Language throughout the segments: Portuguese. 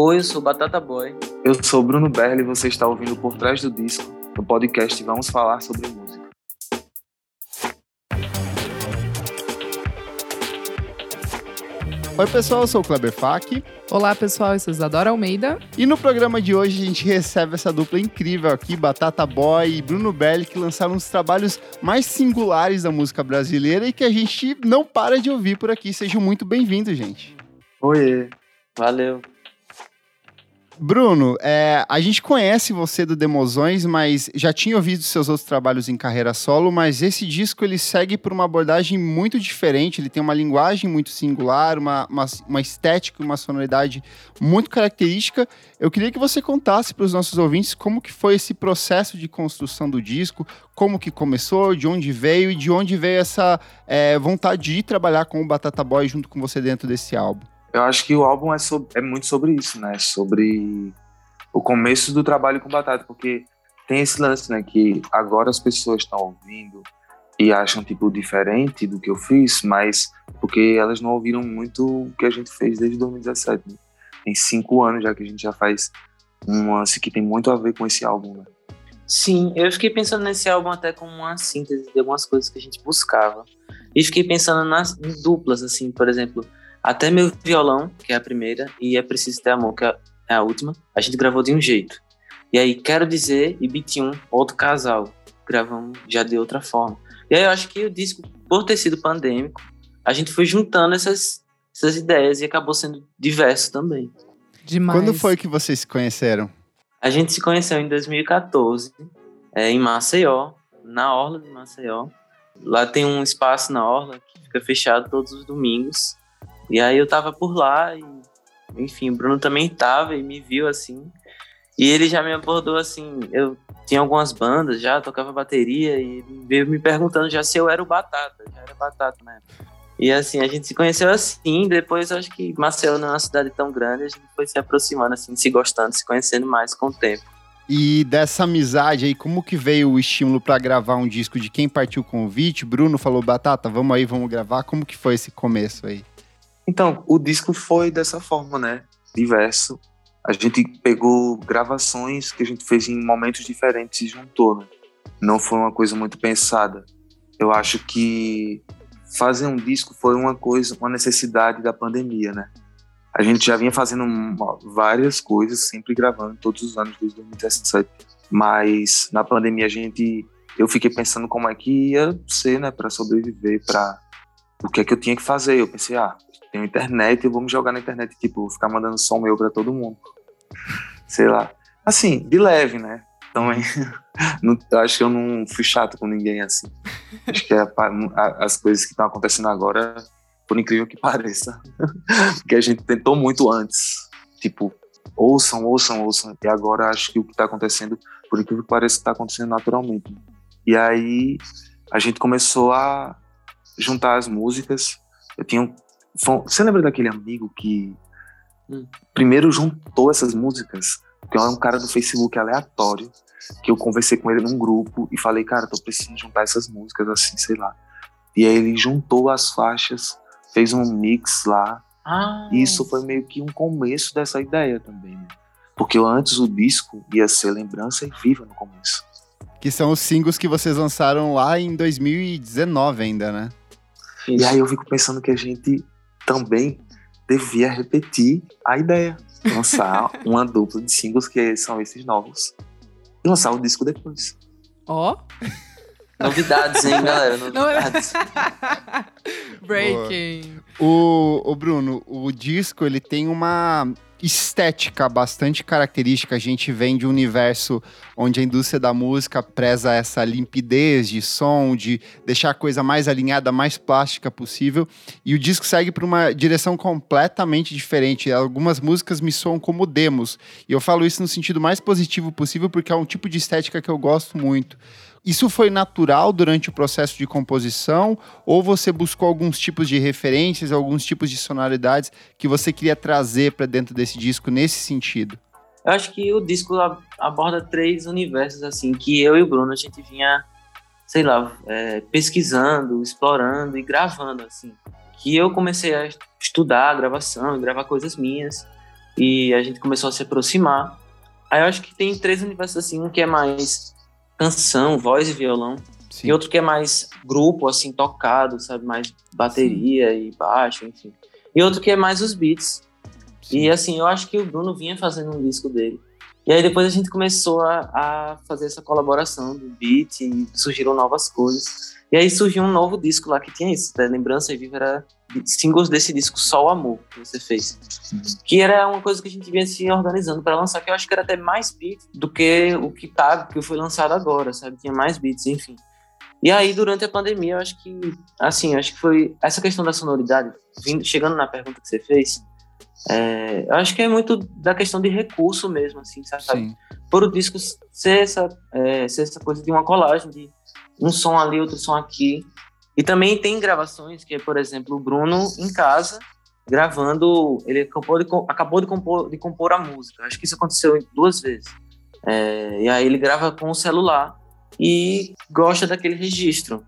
Oi, eu sou Batata Boy. Eu sou Bruno Berli e você está ouvindo Por Trás do Disco, no podcast Vamos Falar sobre Música. Oi, pessoal, eu sou o Kleber Fak. Olá, pessoal, eu sou Isadora Almeida. E no programa de hoje a gente recebe essa dupla incrível aqui, Batata Boy e Bruno Belli, que lançaram um dos trabalhos mais singulares da música brasileira e que a gente não para de ouvir por aqui. Sejam muito bem-vindos, gente. Oi. Valeu. Bruno, é, a gente conhece você do Demozões, mas já tinha ouvido seus outros trabalhos em carreira solo, mas esse disco ele segue por uma abordagem muito diferente, ele tem uma linguagem muito singular, uma, uma, uma estética, uma sonoridade muito característica. Eu queria que você contasse para os nossos ouvintes como que foi esse processo de construção do disco, como que começou, de onde veio e de onde veio essa é, vontade de trabalhar com o Batata Boy junto com você dentro desse álbum. Eu acho que o álbum é, sobre, é muito sobre isso, né? Sobre o começo do trabalho com Batata, porque tem esse lance, né? Que agora as pessoas estão ouvindo e acham, tipo, diferente do que eu fiz, mas porque elas não ouviram muito o que a gente fez desde 2017. Né? Tem cinco anos já que a gente já faz um lance que tem muito a ver com esse álbum, né? Sim, eu fiquei pensando nesse álbum até como uma síntese de algumas coisas que a gente buscava. E fiquei pensando nas duplas, assim, por exemplo, até meu violão, que é a primeira, e é preciso ter amor, que é a última, a gente gravou de um jeito. E aí, quero dizer, e Beat 1, outro casal, gravamos já de outra forma. E aí eu acho que o disco, por ter sido pandêmico, a gente foi juntando essas, essas ideias e acabou sendo diverso também. Demais. Quando foi que vocês se conheceram? A gente se conheceu em 2014, é, em Maceió, na Orla de Maceió. Lá tem um espaço na Orla que fica fechado todos os domingos. E aí eu tava por lá e, enfim, o Bruno também tava e me viu assim. E ele já me abordou assim, eu tinha algumas bandas já, tocava bateria e veio me perguntando já se eu era o Batata, já era Batata né? E assim, a gente se conheceu assim, depois acho que Maceió não é uma cidade tão grande, a gente foi se aproximando assim, se gostando, se conhecendo mais com o tempo. E dessa amizade aí, como que veio o estímulo para gravar um disco de quem partiu o convite? Bruno falou, Batata, vamos aí, vamos gravar. Como que foi esse começo aí? Então, o disco foi dessa forma, né? Diverso. A gente pegou gravações que a gente fez em momentos diferentes e juntou, né? Não foi uma coisa muito pensada. Eu acho que fazer um disco foi uma coisa, uma necessidade da pandemia, né? A gente já vinha fazendo várias coisas, sempre gravando todos os anos desde 2017. Mas na pandemia a gente eu fiquei pensando como é que ia ser, né, para sobreviver, para o que é que eu tinha que fazer. Eu pensei, ah, tenho internet, eu vou me jogar na internet, tipo, vou ficar mandando som meu para todo mundo. Sei lá. Assim, de leve, né? Também. Não, acho que eu não fui chato com ninguém assim. Acho que é a, as coisas que estão acontecendo agora, por incrível que pareça, que a gente tentou muito antes. Tipo, ouçam, ouçam, ouçam. E agora acho que o que está acontecendo, por incrível que pareça, está acontecendo naturalmente. E aí a gente começou a juntar as músicas. Eu tinha você lembra daquele amigo que hum. primeiro juntou essas músicas? Que é um cara do Facebook aleatório, que eu conversei com ele num grupo e falei, cara, tô precisando juntar essas músicas assim, sei lá. E aí ele juntou as faixas, fez um mix lá. Ah. E isso foi meio que um começo dessa ideia também, né? Porque antes o disco ia ser Lembrança e Viva no começo. Que são os singles que vocês lançaram lá em 2019 ainda, né? E aí eu fico pensando que a gente também devia repetir a ideia. Lançar uma dupla de singles que são esses novos. E lançar o disco depois. Ó. Oh. Novidades, hein, galera? Novidades. Breaking. O, o Bruno, o disco ele tem uma estética bastante característica. A gente vem de um universo onde a indústria da música preza essa limpidez de som, de deixar a coisa mais alinhada, mais plástica possível. E o disco segue para uma direção completamente diferente. Algumas músicas me soam como demos. E eu falo isso no sentido mais positivo possível, porque é um tipo de estética que eu gosto muito. Isso foi natural durante o processo de composição ou você buscou alguns tipos de referências, alguns tipos de sonoridades que você queria trazer para dentro desse disco nesse sentido? Eu acho que o disco aborda três universos assim que eu e o Bruno a gente vinha, sei lá, é, pesquisando, explorando e gravando assim. Que eu comecei a estudar a gravação, gravar coisas minhas. e a gente começou a se aproximar. Aí eu acho que tem três universos assim, um que é mais canção, voz e violão, Sim. e outro que é mais grupo, assim, tocado, sabe? Mais bateria e baixo, enfim. E outro que é mais os beats. Sim. E assim, eu acho que o Bruno vinha fazendo um disco dele. E aí depois a gente começou a, a fazer essa colaboração do beat e surgiram novas coisas. E aí surgiu um novo disco lá que tinha isso, né? Lembrança e Viva era singles desse disco Só o Amor que você fez. Que era uma coisa que a gente vinha se organizando para lançar, que eu acho que era até mais beat do que o que tá, que foi lançado agora, sabe? Tinha mais beats, enfim. E aí, durante a pandemia, eu acho que, assim, acho que foi essa questão da sonoridade, vindo, chegando na pergunta que você fez, é, eu acho que é muito da questão de recurso mesmo, assim, sabe? Sim. Por o disco ser essa, é, ser essa coisa de uma colagem, de um som ali, outro som aqui. E também tem gravações que é, por exemplo, o Bruno em casa, gravando, ele acabou de, acabou de, compor, de compor a música. Acho que isso aconteceu duas vezes. É, e aí ele grava com o celular e gosta daquele registro.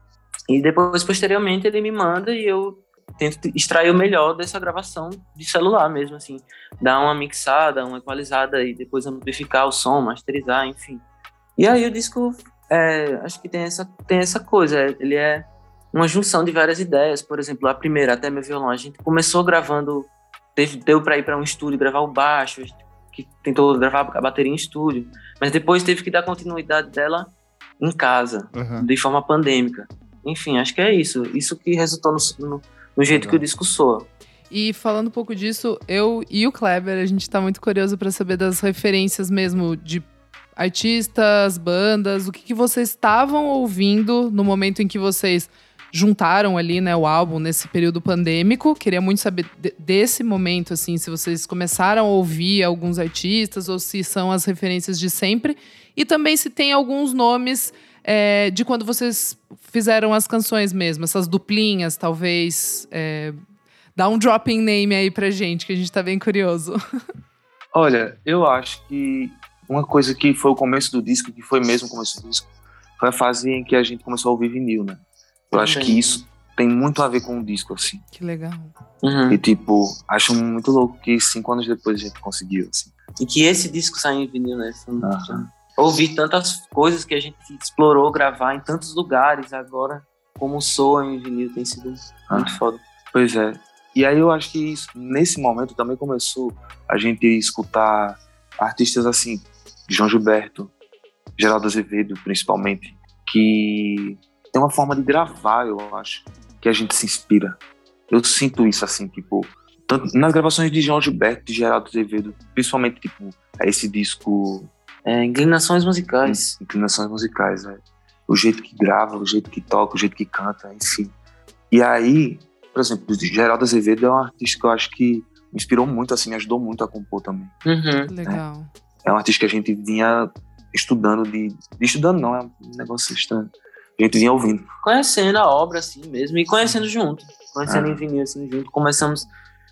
E depois, posteriormente, ele me manda e eu tento extrair o melhor dessa gravação de celular mesmo, assim. Dar uma mixada, uma equalizada e depois amplificar o som, masterizar, enfim. E aí o disco, é, acho que tem essa, tem essa coisa, ele é uma junção de várias ideias. Por exemplo, a primeira, Até Meu Violão, a gente começou gravando, teve, deu para ir para um estúdio gravar o baixo, a gente que tentou gravar a bateria em estúdio, mas depois teve que dar continuidade dela em casa, Aham. de forma pandêmica. Enfim, acho que é isso. Isso que resultou no, no, no jeito Legal. que o disco soa. E falando um pouco disso, eu e o Kleber, a gente tá muito curioso para saber das referências mesmo de artistas, bandas, o que, que vocês estavam ouvindo no momento em que vocês juntaram ali, né, o álbum nesse período pandêmico. Queria muito saber de- desse momento, assim, se vocês começaram a ouvir alguns artistas ou se são as referências de sempre. E também se tem alguns nomes é, de quando vocês fizeram as canções mesmo, essas duplinhas, talvez. é, Dá um dropping name aí pra gente, que a gente tá bem curioso. Olha, eu acho que uma coisa que foi o começo do disco, que foi mesmo o começo do disco, foi a fase em que a gente começou a ouvir vinil, né? Eu acho que Também. isso tem muito a ver com o disco, assim. Que legal. Uhum. E, tipo, acho muito louco que cinco anos depois a gente conseguiu, assim. E que esse disco saiu em vinil, né? Foi muito- Aham. Ouvir tantas coisas que a gente explorou gravar em tantos lugares agora, como soa em vinil, tem sido muito Ah. foda. Pois é. E aí eu acho que isso, nesse momento também começou a gente escutar artistas assim, João Gilberto, Geraldo Azevedo, principalmente, que tem uma forma de gravar, eu acho, que a gente se inspira. Eu sinto isso assim, tipo, tanto nas gravações de João Gilberto, de Geraldo Azevedo, principalmente, tipo, esse disco É, inclinações musicais. inclinações musicais, né? O jeito que grava, o jeito que toca, o jeito que canta, enfim. E aí, por exemplo, Geraldo Azevedo é um artista que eu acho que me inspirou muito, assim, me ajudou muito a compor também. Uhum. Que legal. É um artista que a gente vinha estudando de... de estudando não, é um negócio estranho. A gente vinha ouvindo. Conhecendo a obra assim mesmo e conhecendo junto. Conhecendo Ah. em vinil assim junto. Começamos.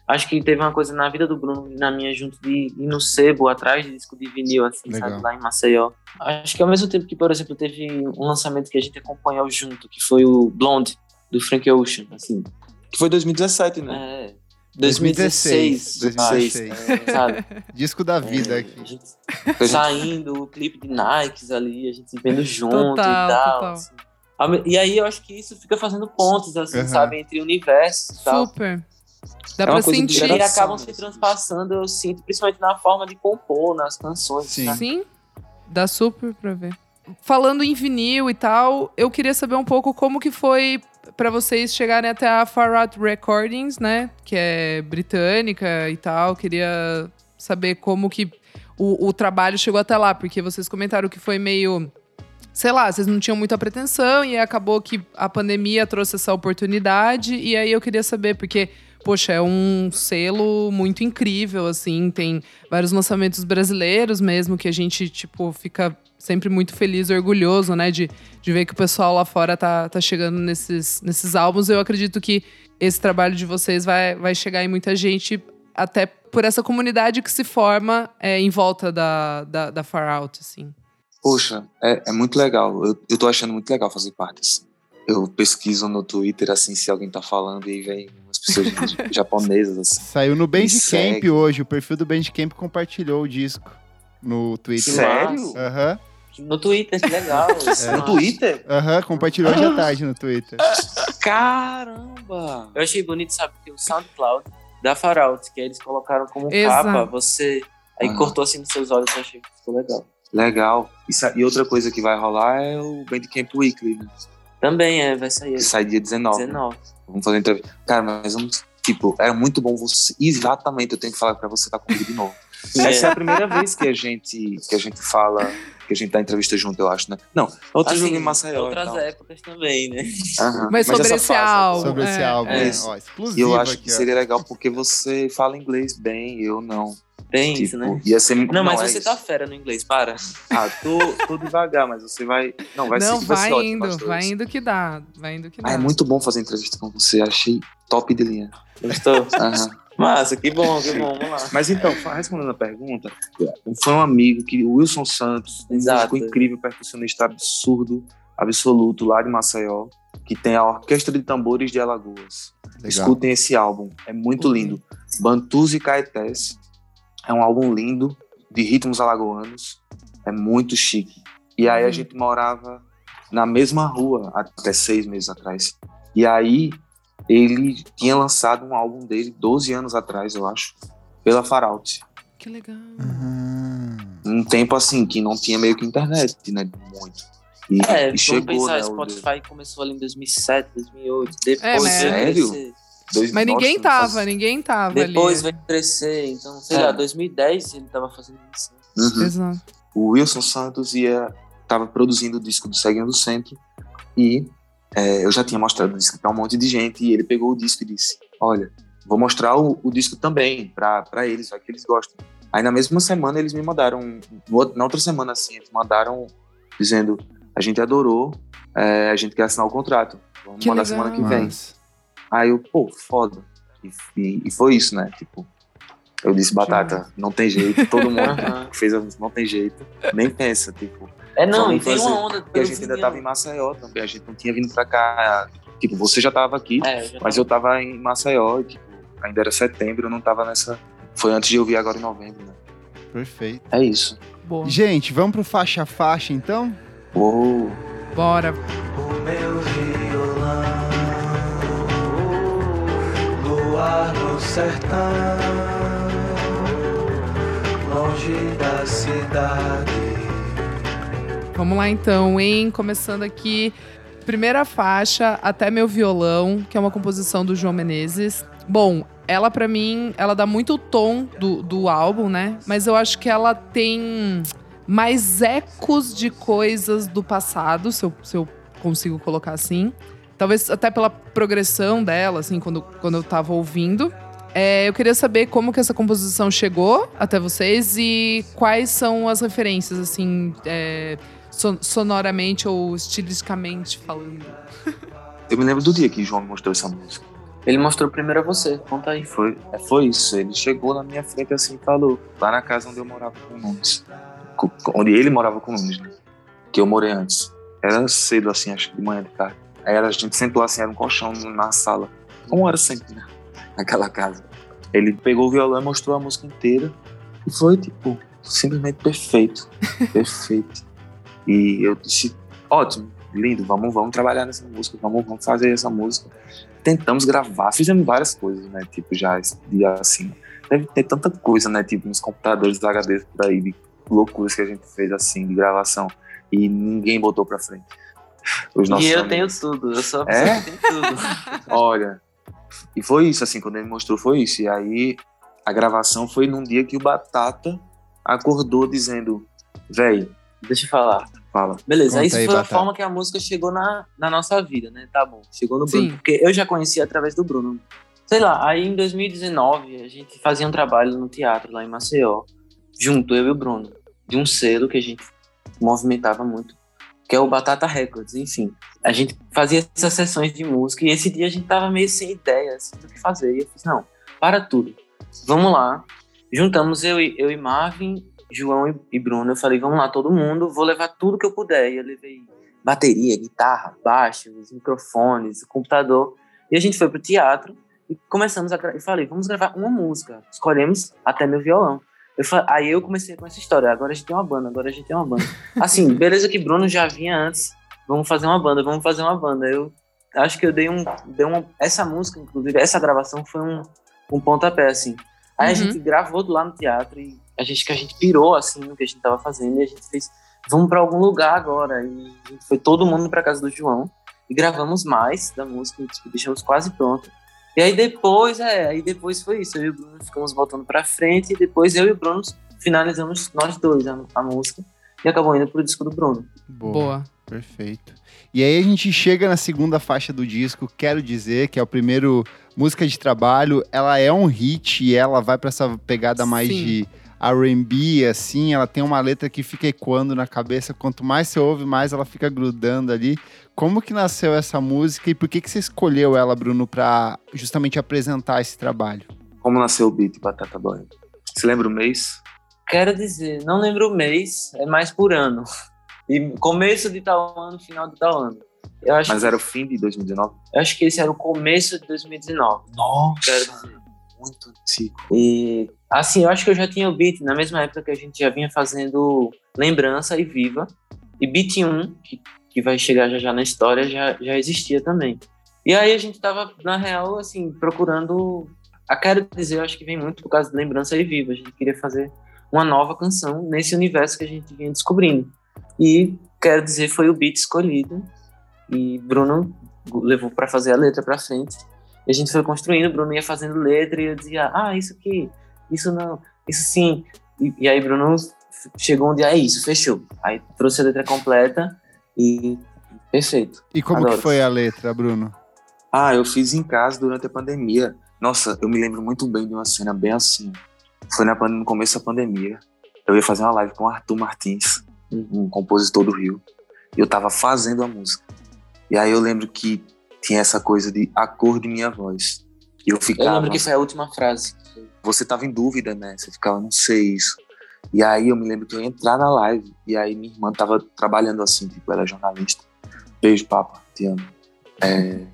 Acho que teve uma coisa na vida do Bruno e na minha junto de ir no sebo atrás de disco de vinil, assim, Legal. sabe? Lá em Maceió. Acho que ao mesmo tempo que, por exemplo, teve um lançamento que a gente acompanhou junto, que foi o Blonde, do Frank Ocean, assim. Que foi 2017, né? É. 2016, 2016, 2016. é, sabe? Disco da vida É, aqui. gente saindo, o clipe de Nikes ali, a gente se vendo junto Total, e tal. assim. E aí eu acho que isso fica fazendo pontos, assim, Uhum. sabe, entre universos e tal. Super. Dá É pra E sentir. aí geração, acabam se transpassando, eu sinto, principalmente na forma de compor, nas canções. Sim. sabe? Sim, dá super pra ver. Falando em vinil e tal, eu queria saber um pouco como que foi pra vocês chegarem até a Far Out Recordings, né? Que é britânica e tal. Queria saber como que o, o trabalho chegou até lá, porque vocês comentaram que foi meio. Sei lá, vocês não tinham muita pretensão e acabou que a pandemia trouxe essa oportunidade. E aí eu queria saber, porque, poxa, é um selo muito incrível, assim, tem vários lançamentos brasileiros mesmo, que a gente, tipo, fica sempre muito feliz e orgulhoso, né, de, de ver que o pessoal lá fora tá, tá chegando nesses, nesses álbuns. Eu acredito que esse trabalho de vocês vai, vai chegar em muita gente, até por essa comunidade que se forma é, em volta da, da, da Far Out, assim. Poxa, é, é muito legal. Eu, eu tô achando muito legal fazer parte, assim. Eu pesquiso no Twitter, assim, se alguém tá falando e vem umas as pessoas japonesas, assim. Saiu no Bandcamp hoje. O perfil do Bandcamp compartilhou o disco no Twitter. Sério? Aham, No Twitter, que legal. É. No. Twitter? aham, compartilhou hoje à tarde no Twitter. Caramba! Eu achei bonito, sabe, que o SoundCloud da Farout, que eles colocaram como Exato. capa, você. Aí Ah. cortou assim nos seus olhos, eu achei que ficou legal. Legal. E, e outra coisa que vai rolar é o Bandcamp Weekly, né? Também é, vai sair Que sai dia 19. 19. Vamos fazer entrevista. Cara, mas vamos. Tipo, era muito bom você. Exatamente, eu tenho que falar pra você estar comigo de novo. Essa é a primeira vez que a gente, que a gente fala, que a gente dá entrevista junto, eu acho, né? Não, outro Assim, jogo em Maceió. Outras e tal. épocas também, né? Aham. Mas sobre esse fase álbum. Sobre esse É, álbum, é. Isso. Ó, E exclusivo eu acho aqui, que ó. seria legal porque você fala inglês bem, eu não. Tem Tipo, isso, né? ia ser Não, mas é você isso. tá fera no inglês, para. Ah, tô, tô devagar, mas você vai. Não, vai não, ser, vai vai ser ótimo, indo, vai indo que dá. Vai indo que dá. Ah, é muito bom fazer entrevista com você, achei top de linha. Gostou? Aham. Massa, que bom, que bom, vamos lá. Mas então, respondendo a pergunta, foi um amigo que o Wilson Santos, um Exato. músico incrível, percussionista absurdo, absoluto, lá de Maceió, que tem a Orquestra de Tambores de Alagoas. Legal. Escutem esse álbum, é muito Ok. lindo. Bantus e Caetés é um álbum lindo, de ritmos alagoanos, é muito chique. E aí a Uhum. gente morava na mesma rua até seis meses atrás. E aí ele tinha lançado um álbum dele 12 anos atrás, eu acho, pela Faraut. Que legal. Aham. Um tempo assim que não tinha meio que internet, né? Muito. E, É, e chegou, pensar, né? o- Spotify começou ali em 2007, 2008. Depois mas- veio Sério? crescer. dois- Mas ninguém nossa, tava, faz- ninguém tava Depois ali. veio crescer, então, sei É. lá, 2010 ele tava fazendo isso. Uhum. Exato. o Wilson Santos ia tava produzindo o disco do Seguindo do Centro e é, eu já tinha mostrado o disco para um monte de gente e ele pegou o disco e disse: Olha, vou mostrar o, o disco também para eles, vai que eles gostam. Aí na mesma semana eles me mandaram, no na outra semana assim, eles mandaram dizendo: A gente adorou, é, a gente quer assinar o contrato, vamos Que mandar legal. semana que vem. Massa. Aí eu, pô, foda. E, e- e foi isso, né? Tipo, eu disse, Batata, não tem jeito, todo mundo fez a música não tem jeito, nem pensa, tipo. É, não, e tem fazer, uma onda. Porque a gente ainda tava em Maceió também, a gente não tinha vindo pra cá. Tipo, você já tava aqui, É, eu já mas tava- eu tava em Maceió, e, tipo, ainda era setembro, eu não tava nessa. Foi antes de eu vir agora em novembro, né? Perfeito. É isso. Boa. Gente, vamos pro faixa a faixa então? Uou. Bora. O meu violão, luar no sertão, longe da cidade. Vamos lá então, hein? Começando aqui. Primeira faixa, Até Meu Violão, que é uma composição do João Menezes. Bom, ela pra mim, ela dá muito o tom do, do álbum, né? Mas eu acho que ela tem mais ecos de coisas do passado, se eu, se eu consigo colocar assim. Talvez até pela progressão dela, assim, quando, quando eu tava ouvindo. É, eu queria saber como que essa composição chegou até vocês e quais são as referências, assim, é, son- sonoramente ou estilisticamente falando. Eu me lembro do dia que o João me mostrou essa música. Ele mostrou primeiro a você, conta aí. Foi, é, foi isso. Ele chegou na minha frente assim e falou. Lá na casa onde eu morava com o Nunes. Onde ele morava com o Nunes, né? Que eu morei antes. Era cedo, assim, acho que de manhã de tarde. Aí a gente sentou assim, era um colchão na sala. Como era sempre, né? Naquela casa. Ele pegou o violão e mostrou a música inteira. E foi, tipo, simplesmente perfeito. perfeito. E eu disse, ótimo, lindo, vamos, vamos trabalhar nessa música, vamos, vamos fazer essa música tentamos gravar, fizemos várias coisas, né? Tipo, já assim. Deve ter tanta coisa, né? Tipo, nos computadores da HD por aí, de loucuras que a gente fez assim, de gravação. E ninguém botou pra frente. Os nossos E eu amigos. tenho tudo, eu sou a É? que tem tudo. Olha. E foi isso, assim, quando ele mostrou, foi isso. E aí a gravação foi num dia que o Batata acordou dizendo: Véi, Deixa eu falar. Fala. Beleza, Conta isso aí, foi a forma que a música chegou na, na nossa vida, né? Tá bom, chegou no Sim. Bruno. Porque eu já conhecia através do Bruno. Sei lá, aí em 2019 a gente fazia um trabalho no teatro lá em Maceió, junto, eu e o Bruno, de um selo que a gente movimentava muito, que é o Batata Records, enfim. A gente fazia essas sessões de música e esse dia a gente tava meio sem ideia assim, do que fazer. E eu fiz, não, para tudo. Vamos lá. Juntamos eu e, eu e Marvin, João e, e Bruno. Eu falei, vamos lá, todo mundo, vou levar tudo que eu puder. E eu levei bateria, guitarra, baixo, os microfones, o computador. E a gente foi pro teatro e começamos a eu falei, vamos gravar uma música. Escolhemos até meu violão. Eu aí eu comecei com essa história, agora a gente tem uma banda, agora a gente tem uma banda. Assim, beleza que Bruno já vinha antes, vamos fazer uma banda, vamos fazer uma banda. Eu acho que eu dei um, dei uma, essa música, inclusive, essa gravação foi um, um pontapé, assim. Aí a Uhum. gente gravou lá no teatro e a gente que a gente pirou, assim, no que a gente tava fazendo e a gente fez, vamos pra algum lugar agora. E foi todo mundo pra casa do João e gravamos mais da música, tipo, deixamos quase pronto. E aí depois, é, aí depois foi isso. Eu e o Bruno ficamos voltando pra frente e depois eu e o Bruno finalizamos nós dois a, a música e acabou indo pro disco do Bruno. Boa. Perfeito. E aí a gente chega na segunda faixa do disco, quero dizer que é o primeiro música de trabalho, ela é um hit e ela vai pra essa pegada mais Sim. de R&B, assim, ela tem uma letra que fica ecoando na cabeça, quanto mais você ouve, mais ela fica grudando ali. Como que nasceu essa música e por que que você escolheu ela, Bruno, pra justamente apresentar esse trabalho? Como nasceu o beat Batata Boy? Você lembra o mês? Quero dizer, não lembro o mês, é mais por ano. E começo de tal ano, final de tal ano. Eu acho, Mas era o fim de 2019? eu acho que esse era o começo de 2019. Nossa! Quero dizer. Muito antigo. E assim, eu acho que eu já tinha o beat na mesma época que a gente já vinha fazendo Lembrança e Viva. E Beat 1, que, que vai chegar já já na história, já, já existia também. E aí a gente tava, na real, assim, procurando. A quero dizer, eu acho que vem muito por causa de Lembrança e Viva. A gente queria fazer uma nova canção nesse universo que a gente vinha descobrindo. E quero dizer, foi o beat escolhido. E Bruno levou para fazer a letra para frente. E a gente foi construindo, o Bruno ia fazendo letra e eu dizia, ah, isso aqui, isso não, isso sim. E, e aí Bruno chegou um dia, é isso, fechou. Aí trouxe a letra completa e perfeito. E como Adoro. que foi a letra, Bruno? Ah, eu fiz em casa durante a pandemia. Nossa, eu me lembro muito bem de uma cena bem assim. Foi na, no começo da pandemia. Eu ia fazer uma live com o Arthur Martins, um, um compositor do Rio. E eu tava fazendo a música. E aí eu lembro que tinha essa coisa de a cor de minha voz. E eu Eu ficava. lembro que foi a última frase. Você tava em dúvida, né? Você ficava, não sei isso. E aí eu me lembro que eu ia entrar na live. E aí minha irmã tava trabalhando assim, tipo, ela é jornalista. Beijo, papa, te amo. É,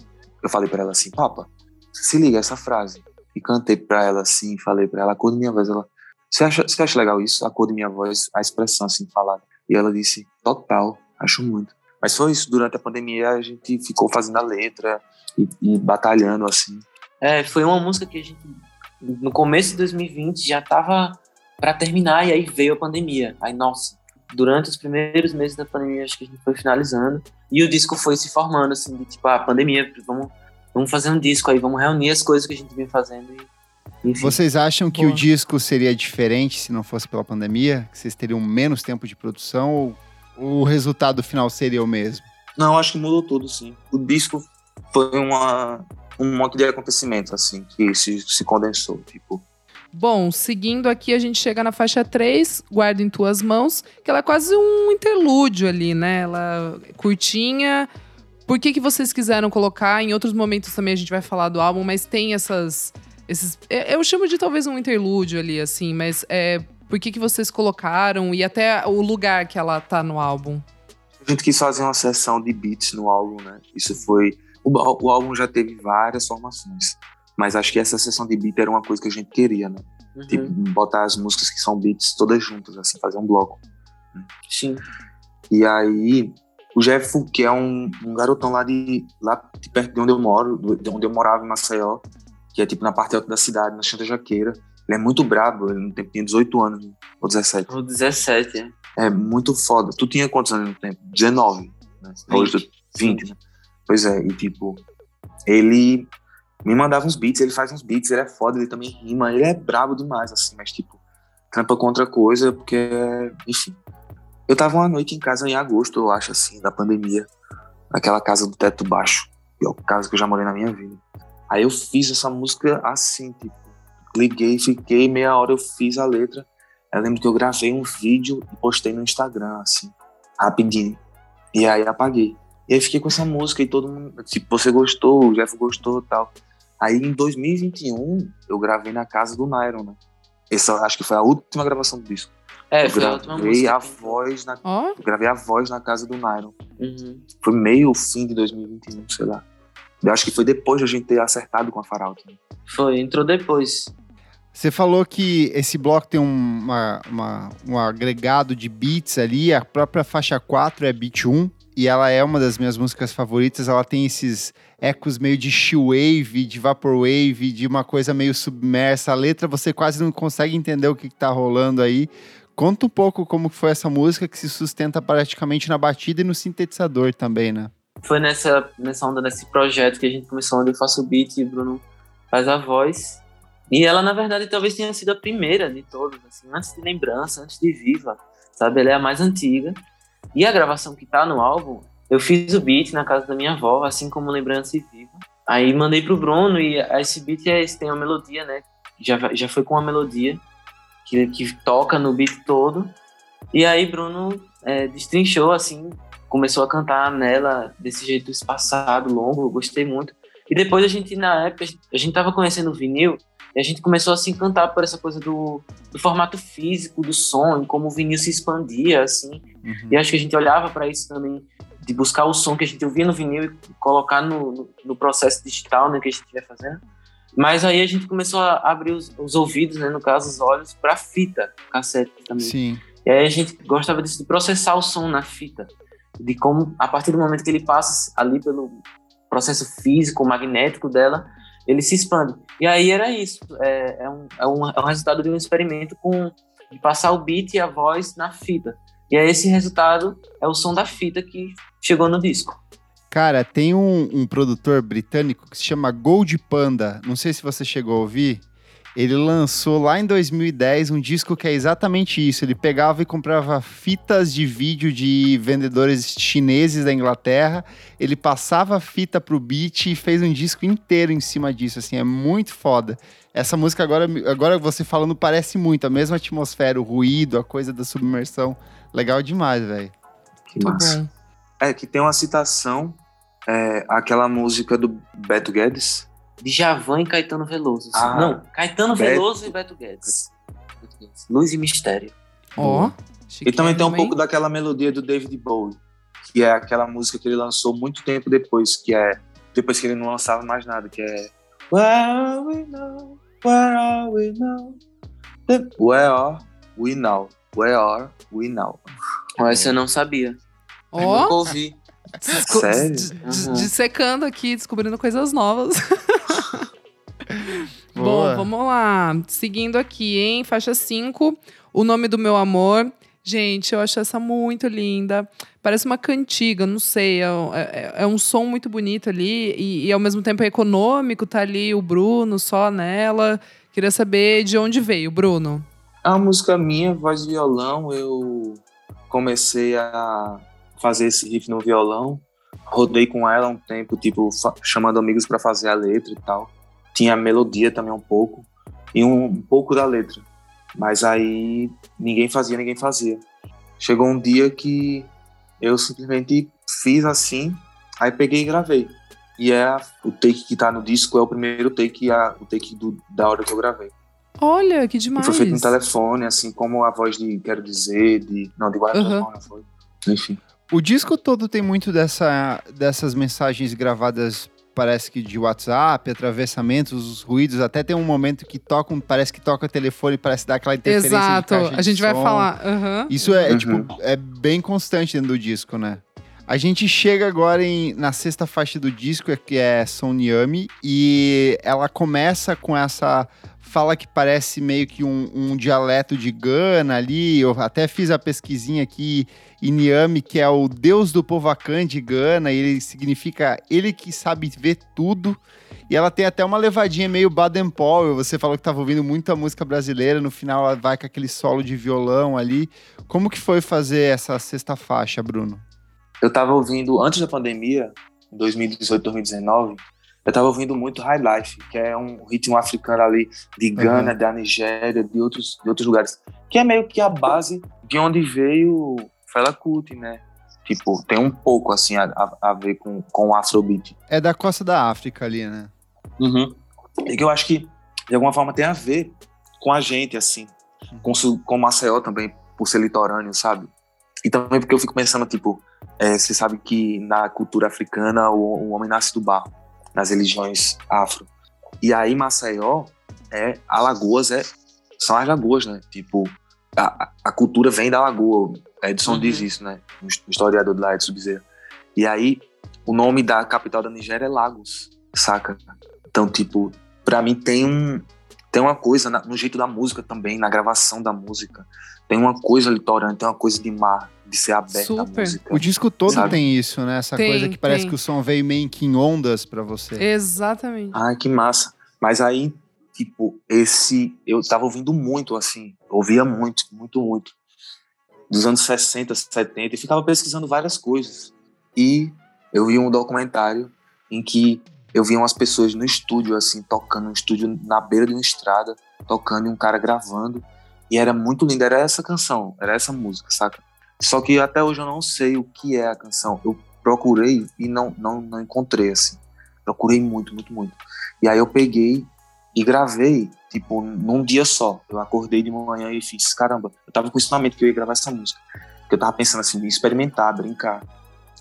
eu falei pra ela assim, papa, se liga essa frase. E cantei pra ela assim, falei pra ela a cor de minha voz. Ela, você acha, você acha legal isso? A cor de minha voz, a expressão assim falada. E ela disse, total, acho muito. Mas foi isso, durante a pandemia a gente ficou fazendo a letra e, e batalhando assim. É, foi uma música que a gente, no começo de 2020, já tava pra terminar e aí veio a pandemia. Aí, nossa, durante os primeiros meses da pandemia, acho que a gente foi finalizando e o disco foi se formando, assim, de tipo, ah, pandemia, vamos, vamos fazer um disco aí, vamos reunir as coisas que a gente vinha fazendo e, enfim. Vocês acham que Boa. o disco seria diferente se não fosse pela pandemia? Que vocês teriam menos tempo de produção ou o resultado final seria o mesmo? Não, acho que mudou tudo, sim. O disco foi uma, um monte de acontecimentos, assim, que se, se condensou. Tipo, Bom, seguindo aqui, a gente chega na faixa 3, Guarda em Tuas Mãos, que ela é quase um interlúdio ali, né? Ela é curtinha. Por que, que vocês quiseram colocar? Em outros momentos também a gente vai falar do álbum, mas tem essas. Esses, é- eu chamo de talvez um interlúdio ali, assim, mas é, por que, que vocês colocaram e até o lugar que ela tá no álbum? a gente quis fazer uma sessão de beats no álbum, né? Isso foi. O, o álbum já teve várias formações. Mas acho que essa sessão de beat era uma coisa que a gente queria, né? Uhum, Tipo, botar as músicas que são beats todas juntas, assim, fazer um bloco. sim. E aí, o Jeff, que é um, um garotão lá de, lá de perto de onde eu moro, de onde eu morava em Maceió, que é tipo na parte alta da cidade, na Chanta Jaqueira. Ele é muito brabo, ele no tempo tinha 18 anos, ou 17. O 17, é. É muito foda. Tu tinha quantos anos no tempo? 19, né? Hoje tu- 20, né? Pois é, e tipo, ele me mandava uns beats, ele faz uns beats, ele é foda, ele também rima, ele é brabo demais, assim, mas tipo, trampa com outra coisa, porque, enfim. Eu tava uma noite em casa em agosto, eu acho, assim, da pandemia, naquela casa do teto baixo, que é a casa que eu já morei na minha vida. Aí eu fiz essa música assim, tipo, liguei, fiquei, meia hora eu fiz a letra. Eu lembro que eu gravei um vídeo e postei no Instagram, assim, rapidinho. E aí apaguei. E aí fiquei com essa música e todo mundo, tipo, você gostou, o Jeff gostou e tal. Aí em 2021, eu gravei na casa do Nairon, né? Essa acho que foi a última gravação do disco. É, eu foi a última gravei música. a voz na, eu gravei a voz na casa do Nairon. Uhum. Foi meio fim de 2021, sei lá. Eu acho que foi depois de a gente ter acertado com a Faralto. Né? Foi, entrou depois. Você falou que esse bloco tem uma, uma, um agregado de beats ali, a própria faixa 4 é beat 1, e ela é uma das minhas músicas favoritas. Ela tem esses ecos meio de wave, de vaporwave, de uma coisa meio submersa. A letra você quase não consegue entender o que, está rolando aí. Conta um pouco como foi essa música que se sustenta praticamente na batida e no sintetizador também, né? Foi nessa, nessa onda, nesse projeto que a gente começou, onde eu faço o beat e o Bruno faz a voz. E ela, na verdade, talvez tenha sido a primeira de todas, assim, antes de Lembrança, antes de Viva, sabe? Ela é a mais antiga. E a gravação que tá no álbum, eu fiz o beat na casa da minha avó, assim como Lembrança e Viva. Aí mandei pro Bruno e esse beat é, tem uma melodia, né? Já, já foi com uma melodia que, que toca no beat todo. E aí Bruno é, destrinchou, assim, começou a cantar nela desse jeito espaçado, longo, gostei muito. E depois a gente, na época, a gente tava conhecendo o vinil e a gente começou a se encantar por essa coisa do, do formato físico do som, como o vinil se expandia, assim. Uhum. E acho que a gente olhava para isso também, de buscar o som que a gente ouvia no vinil e colocar no, no, no processo digital né, que a gente ia fazendo. Mas aí a gente começou a abrir os, os ouvidos, né, no caso os olhos, para fita, cassete também. Sim. E aí a gente gostava disso, de processar o som na fita. De como, a partir do momento que ele passa ali pelo processo físico, magnético dela, ele se expande. E aí era isso. É, é, um, é, um, é um resultado de um experimento com de passar o beat e a voz na fita. E aí esse resultado é o som da fita que chegou no disco. Cara, tem um, um produtor britânico que se chama Gold Panda. Não sei se você chegou a ouvir. Ele lançou lá em 2010 um disco que é exatamente isso. Ele pegava e comprava fitas de vídeo de vendedores chineses da Inglaterra. Ele passava a fita pro beat e fez um disco inteiro em cima disso. Assim, é muito foda. Essa música agora, agora você falando parece muito a mesma atmosfera, o ruído, a coisa da submersão. Legal demais, velho. Que massa. É que tem uma citação, é, aquela música do Beto Guedes Djavan e Caetano Veloso. Assim. Ah, não, Caetano Beto. Veloso e Beto Guedes. Luz e Mistério. Ó. Oh, e também tem um pouco daquela melodia do David Bowie, que é aquela música que ele lançou muito tempo depois, que é depois que ele não lançava mais nada, que é Where are we now? Where are we now? Where are we now? Where are we now? Essa eu não sabia. Oh. Nunca ouvi. Sério? Uhum. Dissecando aqui, descobrindo coisas novas. Bom, vamos lá. Seguindo aqui, hein? Faixa 5, O Nome do Meu Amor. Gente, eu acho essa muito linda. Parece uma cantiga, não sei. É, é, é um som muito bonito ali e, e, ao mesmo tempo é econômico. Tá ali o Bruno só nela. Queria saber de onde veio, Bruno. É uma música minha, voz e violão. Eu comecei a fazer esse riff no violão. Rodei com ela um tempo, tipo, chamando amigos para fazer a letra e tal tinha a melodia também um pouco e um, um pouco da letra. Mas aí ninguém fazia, ninguém fazia. Chegou um dia que eu simplesmente fiz assim, aí peguei e gravei. E é o take que tá no disco é o primeiro take, a, o take do, da hora que eu gravei. Olha, que demais. E foi feito no telefone, assim como a voz de Quero Dizer, de. Não, de Guarda uhum. foi. Enfim. O disco todo tem muito dessa, dessas mensagens gravadas parece que de WhatsApp, atravessamentos, os ruídos, até tem um momento que toca, parece que toca o telefone, parece dar aquela interferência Exato, a gente vai falar. Uhum. Isso é, uhum. tipo, é bem constante dentro do disco, né? A gente chega agora em, na sexta faixa do disco, que é Sonyami, e ela começa com essa fala que parece meio que um, um dialeto de Gana ali. Eu até fiz a pesquisinha aqui Niami, que é o deus do povo Akan de Gana, ele significa ele que sabe ver tudo. E ela tem até uma levadinha meio Baden Powell. Você falou que estava ouvindo muita música brasileira, no final ela vai com aquele solo de violão ali. Como que foi fazer essa sexta faixa, Bruno? Eu estava ouvindo antes da pandemia, em 2018, 2019, eu estava ouvindo muito High Life, que é um ritmo africano ali de Gana, uhum. da Nigéria, de outros, de outros lugares, que é meio que a base de onde veio Fela Kuti, né? Tipo, tem um pouco, assim, a, a, ver com, com o Afrobeat. É da costa da África ali, né? Uhum. E que eu acho que, de alguma forma, tem a ver com a gente, assim. Uhum. Com, com Maceió também, por ser litorâneo, sabe? E também porque eu fico pensando, tipo, é, você sabe que na cultura africana o, o homem nasce do barro. Nas religiões afro. E aí Maceió é Alagoas é são as lagoas, né? Tipo a, a cultura vem da lagoa. Edson Uhum. diz isso, né? O historiador de lá, Edson Bezerra. E aí o nome da capital da Nigéria é Lagos, saca? Então tipo pra mim tem um tem uma coisa no jeito da música também, na gravação da música. Tem uma coisa litorânea, tem uma coisa de mar, de ser aberta a Super. música. O disco todo Sabe? tem isso, né? Essa Tem, coisa que parece tem. que o som veio meio que em ondas pra você. Exatamente. Ai, que massa. Mas aí, tipo, esse. Eu tava ouvindo muito, assim. Ouvia muito, muito, muito. Dos anos 60, 70, e ficava pesquisando várias coisas. E eu vi um documentário em que eu via umas pessoas no estúdio, assim, tocando, um estúdio na beira de uma estrada, tocando e um cara gravando. E era muito lindo, era essa canção, era essa música, saca? Só que até hoje eu não sei o que é a canção. Eu procurei e não, não, não encontrei, assim. Procurei muito, muito, muito. E aí eu peguei e gravei, tipo, num dia só. Eu acordei de manhã e fiz, caramba, eu tava com isso na mente que eu ia gravar essa música. Porque eu tava pensando assim, em experimentar, brincar.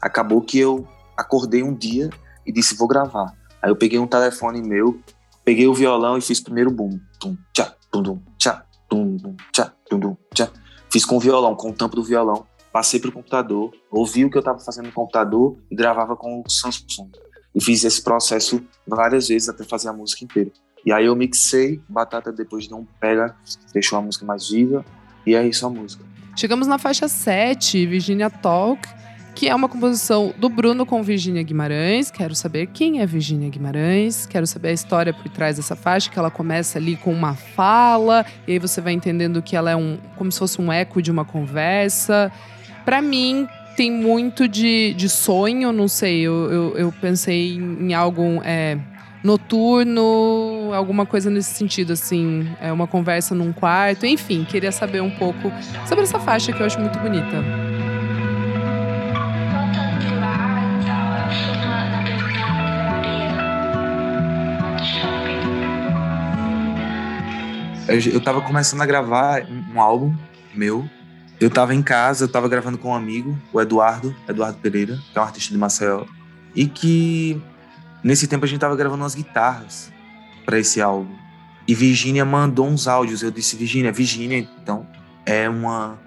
Acabou que eu acordei um dia e disse, vou gravar. Aí eu peguei um telefone meu, peguei o violão e fiz primeiro boom. Tum, tchá, tum, tum, tchá, tum, tum, tchá, tum, tum, tchá. Fiz com o violão, com o tampo do violão. Passei pro computador, ouvi o que eu tava fazendo no computador e gravava com o Samsung. E fiz esse processo várias vezes até fazer a música inteira. E aí eu mixei, Batata depois de um pega, deixou a música mais viva, e é isso a música. Chegamos na faixa 7, Virginia Talk, que é uma composição do Bruno com Virginia Guimarães. Quero saber quem é Virginia Guimarães, quero saber a história por trás dessa faixa, que ela começa ali com uma fala, e aí você vai entendendo que ela é um como se fosse um eco de uma conversa. Pra mim, tem muito de, de sonho, não sei, eu, eu, eu pensei em, em algo é, noturno, alguma coisa nesse sentido, assim, é uma conversa num quarto, enfim, queria saber um pouco sobre essa faixa que eu acho muito bonita. Eu, tava começando a gravar um, um álbum meu. Eu tava em casa, eu tava gravando com um amigo, o Eduardo, Eduardo Pereira, que é um artista de Maceió. E que nesse tempo a gente tava gravando umas guitarras para esse álbum. E Virginia mandou uns áudios. Eu disse, Virginia, Virginia, então, é uma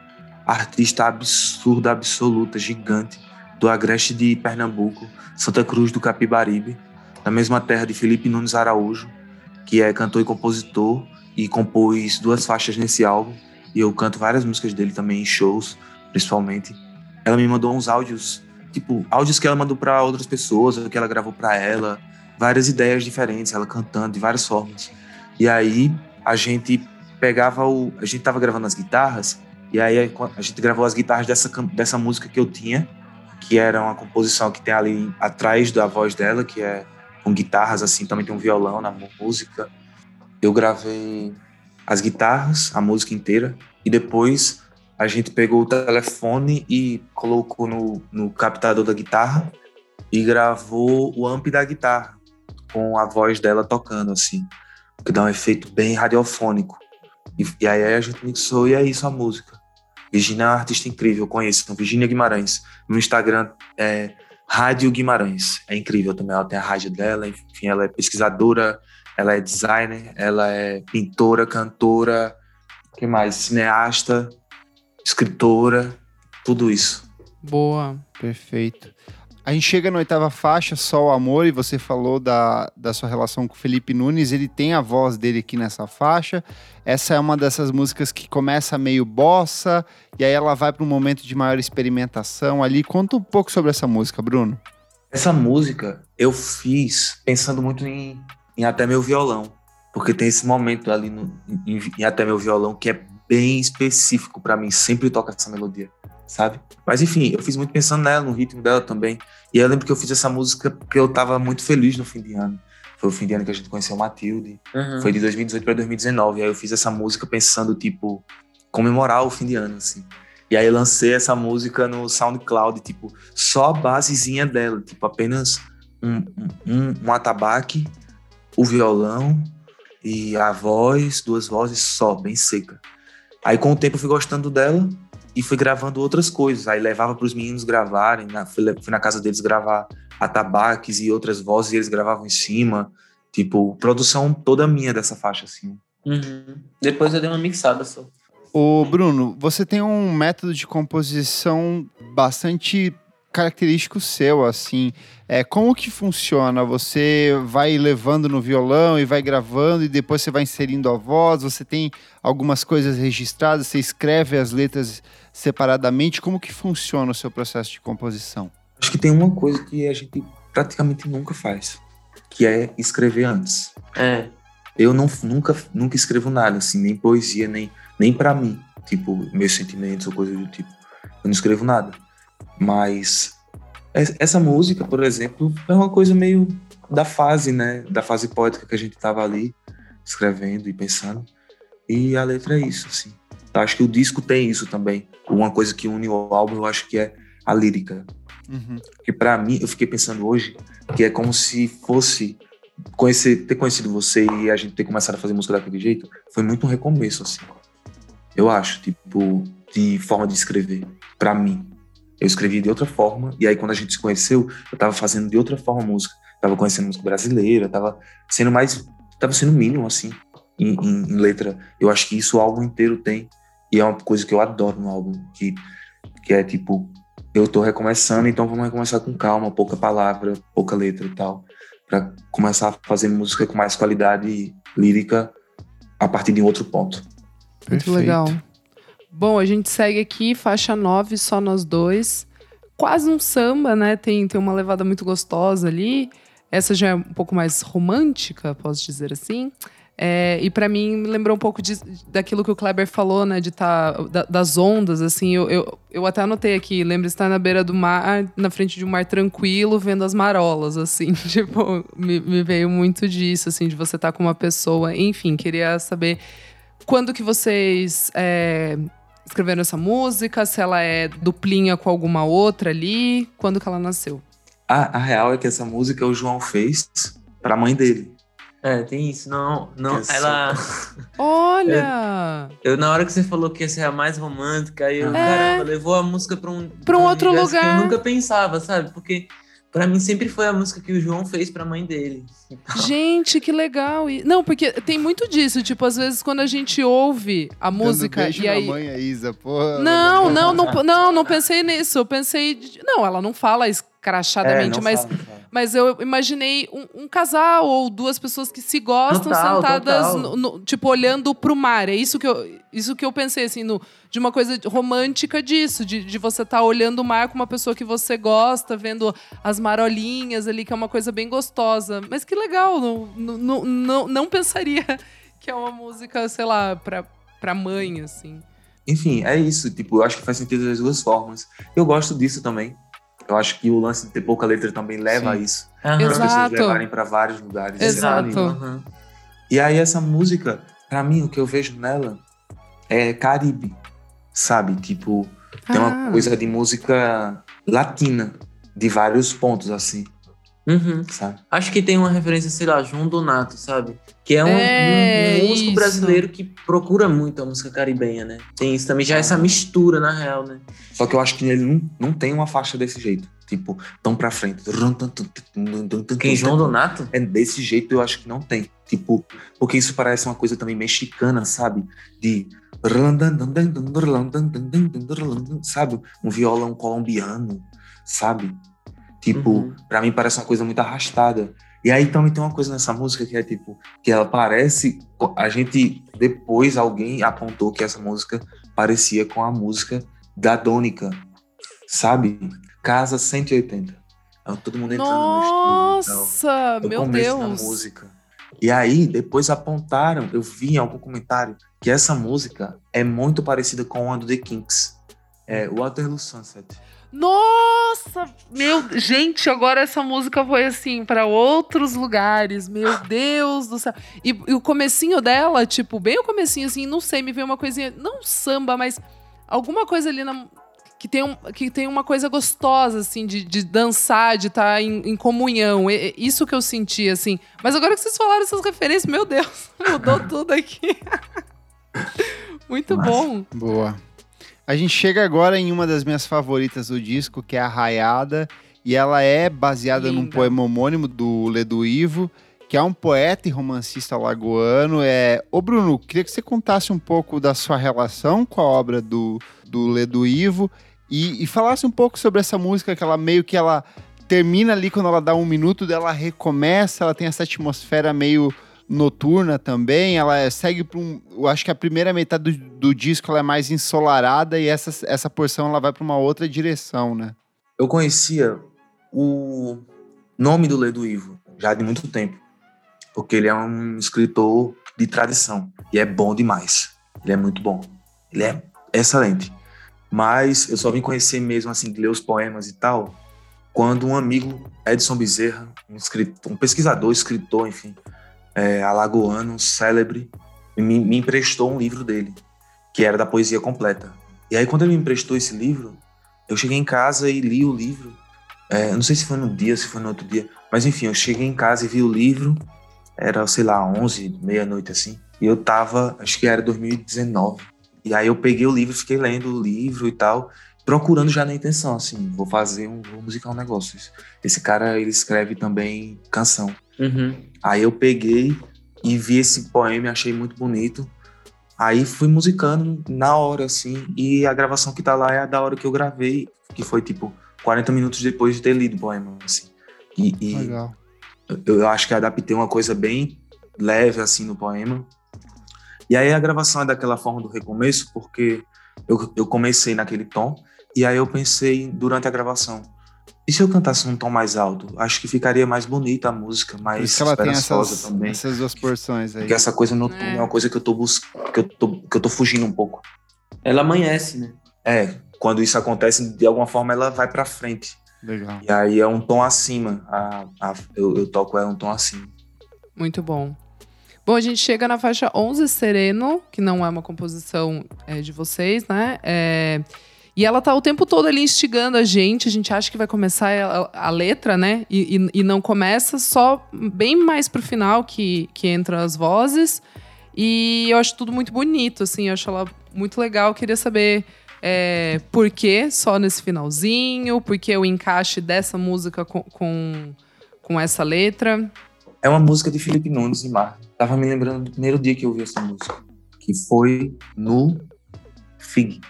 artista absurda, absoluta, gigante, do Agreste de Pernambuco, Santa Cruz do Capibaribe, na mesma terra de Felipe Nunes Araújo, que é cantor e compositor e compôs duas faixas nesse álbum. E eu canto várias músicas dele também em shows, principalmente. Ela me mandou uns áudios, tipo, áudios que ela mandou para outras pessoas, que ela gravou para ela, várias ideias diferentes, ela cantando de várias formas. E aí a gente pegava o, a gente tava gravando as guitarras, e aí a gente gravou as guitarras dessa dessa música que eu tinha, que era uma composição que tem ali atrás da voz dela, que é com guitarras assim, também tem um violão na música. Eu gravei as guitarras, a música inteira, e depois a gente pegou o telefone e colocou no, no captador da guitarra e gravou o amp da guitarra com a voz dela tocando assim, que dá um efeito bem radiofônico. E, e aí a gente mixou e é isso a música. Virginia é uma artista incrível, então, Virginia Guimarães. No Instagram é Rádio Guimarães. É incrível também, ela tem a rádio dela, enfim, ela é pesquisadora, ela é designer, ela é pintora, cantora, que mais? Cineasta, escritora, tudo isso. Boa. Perfeito. A gente chega na oitava faixa, Só o Amor, e você falou da, da sua relação com o Felipe Nunes, ele tem a voz dele aqui nessa faixa. Essa é uma dessas músicas que começa meio bossa, e aí ela vai para um momento de maior experimentação ali. Conta um pouco sobre essa música, Bruno. Essa música eu fiz pensando muito em, em Até Meu Violão, porque tem esse momento ali no, em, em Até Meu Violão que é bem específico para mim, sempre toca essa melodia, sabe? Mas enfim, eu fiz muito pensando nela, no ritmo dela também. E eu lembro que eu fiz essa música porque eu tava muito feliz no fim de ano. Foi o fim de ano que a gente conheceu Matilde. Uhum. Foi de 2018 para 2019. Aí eu fiz essa música pensando, tipo, comemorar o fim de ano, assim. E aí eu lancei essa música no SoundCloud, tipo, só a basezinha dela, tipo, apenas um, um, um atabaque, o violão e a voz, duas vozes só, bem seca. Aí com o tempo eu fui gostando dela e fui gravando outras coisas. Aí levava para os meninos gravarem, na, fui, fui na casa deles gravar atabaques e outras vozes e eles gravavam em cima. Tipo, produção toda minha dessa faixa, assim. Uhum. Depois eu dei uma mixada só. Ô, Bruno, você tem um método de composição bastante característico seu, assim. É, como que funciona? Você vai levando no violão e vai gravando e depois você vai inserindo a voz? Você tem algumas coisas registradas? Você escreve as letras separadamente? Como que funciona o seu processo de composição? Acho que tem uma coisa que a gente praticamente nunca faz, que é escrever antes. É. Eu não, nunca, nunca escrevo nada, assim, nem poesia, nem, nem para mim, tipo, meus sentimentos ou coisa do tipo. Eu não escrevo nada. Mas es- essa música, por exemplo, é uma coisa meio da fase, né? Da fase poética que a gente tava ali escrevendo e pensando. E a letra é isso, assim. Acho que o disco tem isso também. Uma coisa que une o álbum, eu acho que é a lírica. Uhum. Que pra mim, eu fiquei pensando hoje, que é como se fosse conhecer, ter conhecido você e a gente ter começado a fazer música daquele jeito, foi muito um recomeço, assim. Eu acho, tipo, de forma de escrever, pra mim. Eu escrevi de outra forma, e aí quando a gente se conheceu, eu tava fazendo de outra forma a música. Tava conhecendo música brasileira, tava sendo mais. tava sendo mínimo, assim, em, em- em letra. Eu acho que isso o álbum inteiro tem, e é uma coisa que eu adoro no álbum, que, que é tipo, eu tô recomeçando, então vamos recomeçar com calma, pouca palavra, pouca letra e tal, Pra começar a fazer música com mais qualidade lírica a partir de um outro ponto. Muito Perfeito. legal. Bom, a gente segue aqui, faixa 9, só nós dois. Quase um samba, né? Tem, tem uma levada muito gostosa ali. Essa já é um pouco mais romântica, posso dizer assim. É, e pra mim me lembrou um pouco de- daquilo que o Kleber falou, né? De tá, da- das ondas, assim. Eu, eu, eu até anotei aqui, lembra estar na beira do mar, na frente de um mar tranquilo, vendo as marolas, assim. Tipo, me, me veio muito disso, assim, de você estar com uma pessoa. Enfim, queria saber quando que vocês é, escreveram essa música, se ela é duplinha com alguma outra ali, quando que ela nasceu. A, a real é que essa música o João fez pra mãe dele. É, tem isso. Não, não, Que ela. Olha! Eu, na hora que você falou que ia ser a mais romântica, aí eu, É. caramba, levou a música pra um, Pra um outro universo que lugar. eu nunca pensava, sabe? Porque pra mim sempre foi a música que o João fez pra mãe dele. Gente, que legal! E- Não, porque tem muito disso, tipo, às vezes quando a gente ouve a Dando música beijo e na aí. mãe, a Isa, porra. Não, não, não, não, não pensei nisso. Eu pensei. de- Não, ela não fala escrachadamente, É, mas. Mas eu imaginei um, um casal ou duas pessoas que se gostam Total, sentadas, total. no- no- tipo, olhando pro mar. É isso que eu, isso que eu pensei, assim, no, de uma coisa romântica disso, de, de você estar olhando o mar com uma pessoa que você gosta, vendo as marolinhas ali, que é uma coisa bem gostosa. Mas que legal, não, não, não, não, não pensaria que é uma música, sei lá, pra, pra mãe, assim. Enfim, é isso. Tipo, eu acho que faz sentido das duas formas. Eu gosto disso também. Eu acho que o lance de ter pouca letra também leva Sim. a isso. Aham. Para as pessoas levarem para vários lugares. Exato. Aham. E aí essa música, pra mim, o que eu vejo nela é Caribe, sabe? Tipo, tem uma Ah. coisa de música latina, de vários pontos, assim, Uhum. sabe? Acho que tem uma referência, sei lá, João Donato, sabe? Que é um, É, um- um músico isso. brasileiro que procura muito a música caribenha, né? Tem isso também, já essa mistura, na real, né? Só que eu acho que ele não, não tem uma faixa desse jeito. Tipo, tão pra frente. Quem, João Donato? É desse jeito eu acho que não tem. Tipo, porque isso parece uma coisa também mexicana, sabe? De. Sabe? Um violão colombiano, sabe? Tipo, Uhum. pra mim parece uma coisa muito arrastada. E aí também tem uma coisa nessa música que é tipo, que ela parece. A gente, depois, alguém apontou que essa música parecia com a música da Dônica, sabe? Casa 180. Aí todo mundo entrando no estúdio. Nossa, no meu da Deus. música. E aí, depois apontaram, eu vi em algum comentário, que essa música é muito parecida com a do The Kinks. É Waterloo Sunset. Nossa, meu, gente, agora essa música foi assim pra outros lugares. Meu Deus do céu. E, e o comecinho dela, tipo, bem o comecinho assim, não sei, me veio uma coisinha, não samba, mas alguma coisa ali na que tem, um, que tem uma coisa gostosa, assim, de, de dançar, de estar em, em comunhão. E- isso que eu senti, assim. Mas agora que vocês falaram essas referências, meu Deus, mudou tudo aqui. Muito Massa. bom. Boa. A gente chega agora em uma das minhas favoritas do disco, que é a Raiada. e ela é baseada num Linda. poema homônimo do Ledo Ivo, que é um poeta e romancista lagoano. É... Ô Bruno, queria que você contasse um pouco da sua relação com a obra do, do Ledo Ivo e, e falasse um pouco sobre essa música que ela meio que ela termina ali quando ela dá um minuto dela recomeça, ela tem essa atmosfera meio noturna também, ela é- segue para um, eu acho que a primeira metade do, do disco ela é mais ensolarada e essa, essa porção ela vai para uma outra direção, né? Eu conhecia o nome do Ledo Ivo já de muito tempo, porque ele é um escritor de tradição e é bom demais. Ele é muito bom. Ele é excelente. Mas eu só vim conhecer mesmo assim de ler os poemas e tal quando um amigo Edson Bezerra, um, escritor, um pesquisador, escritor, enfim, é, alagoano, célebre, me, me emprestou um livro dele, que era da poesia completa. E aí, quando ele me emprestou esse livro, eu cheguei em casa e li o livro. É, não sei se foi no dia, se foi no outro dia, mas enfim, eu cheguei em casa e vi o livro. Era, sei lá, 11, meia-noite assim. E eu tava, acho que era 2019. E aí eu peguei o livro, fiquei lendo o livro e tal, procurando já na intenção, assim, vou fazer um, vou musicar um negócio. Esse cara, ele escreve também canção. Uhum. Aí eu peguei e vi esse poema achei muito bonito. Aí fui musicando na hora, assim, e a gravação que tá lá é a da hora que eu gravei, que foi tipo 40 minutos depois de ter lido o poema, assim. E, e Legal. eu, eu acho que adaptei uma coisa bem leve, assim, no poema. E aí a gravação é daquela forma do recomeço, porque eu, eu comecei naquele tom, e aí eu pensei durante a gravação, e se eu cantasse num tom mais alto? Acho que ficaria mais bonita a música, mais isso que ela tem esperançosa essas, também. essas duas porções aí. Porque essa coisa noturna É. é uma coisa que eu tô buscando, que eu tô, que eu tô fugindo um pouco. Ela amanhece, né? É, quando isso acontece, de alguma forma ela vai pra frente. Legal. E aí é um tom acima. A, a- eu, eu toco ela um tom acima. Muito bom. Bom, a gente chega na faixa 11 Sereno, que não é uma composição é, de vocês, né? É, e ela tá o tempo todo ali instigando a gente. A gente acha que vai começar a, a letra, né? E, e- e não começa, só bem mais pro final que, que entram as vozes. E eu acho tudo muito bonito, assim. Eu acho ela muito legal. Queria saber é, por que só nesse finalzinho, por que o encaixe dessa música com, com, com essa letra. É uma música de Felipe Nunes e Mar. Tava me lembrando do primeiro dia que eu ouvi essa música, que foi no FIG.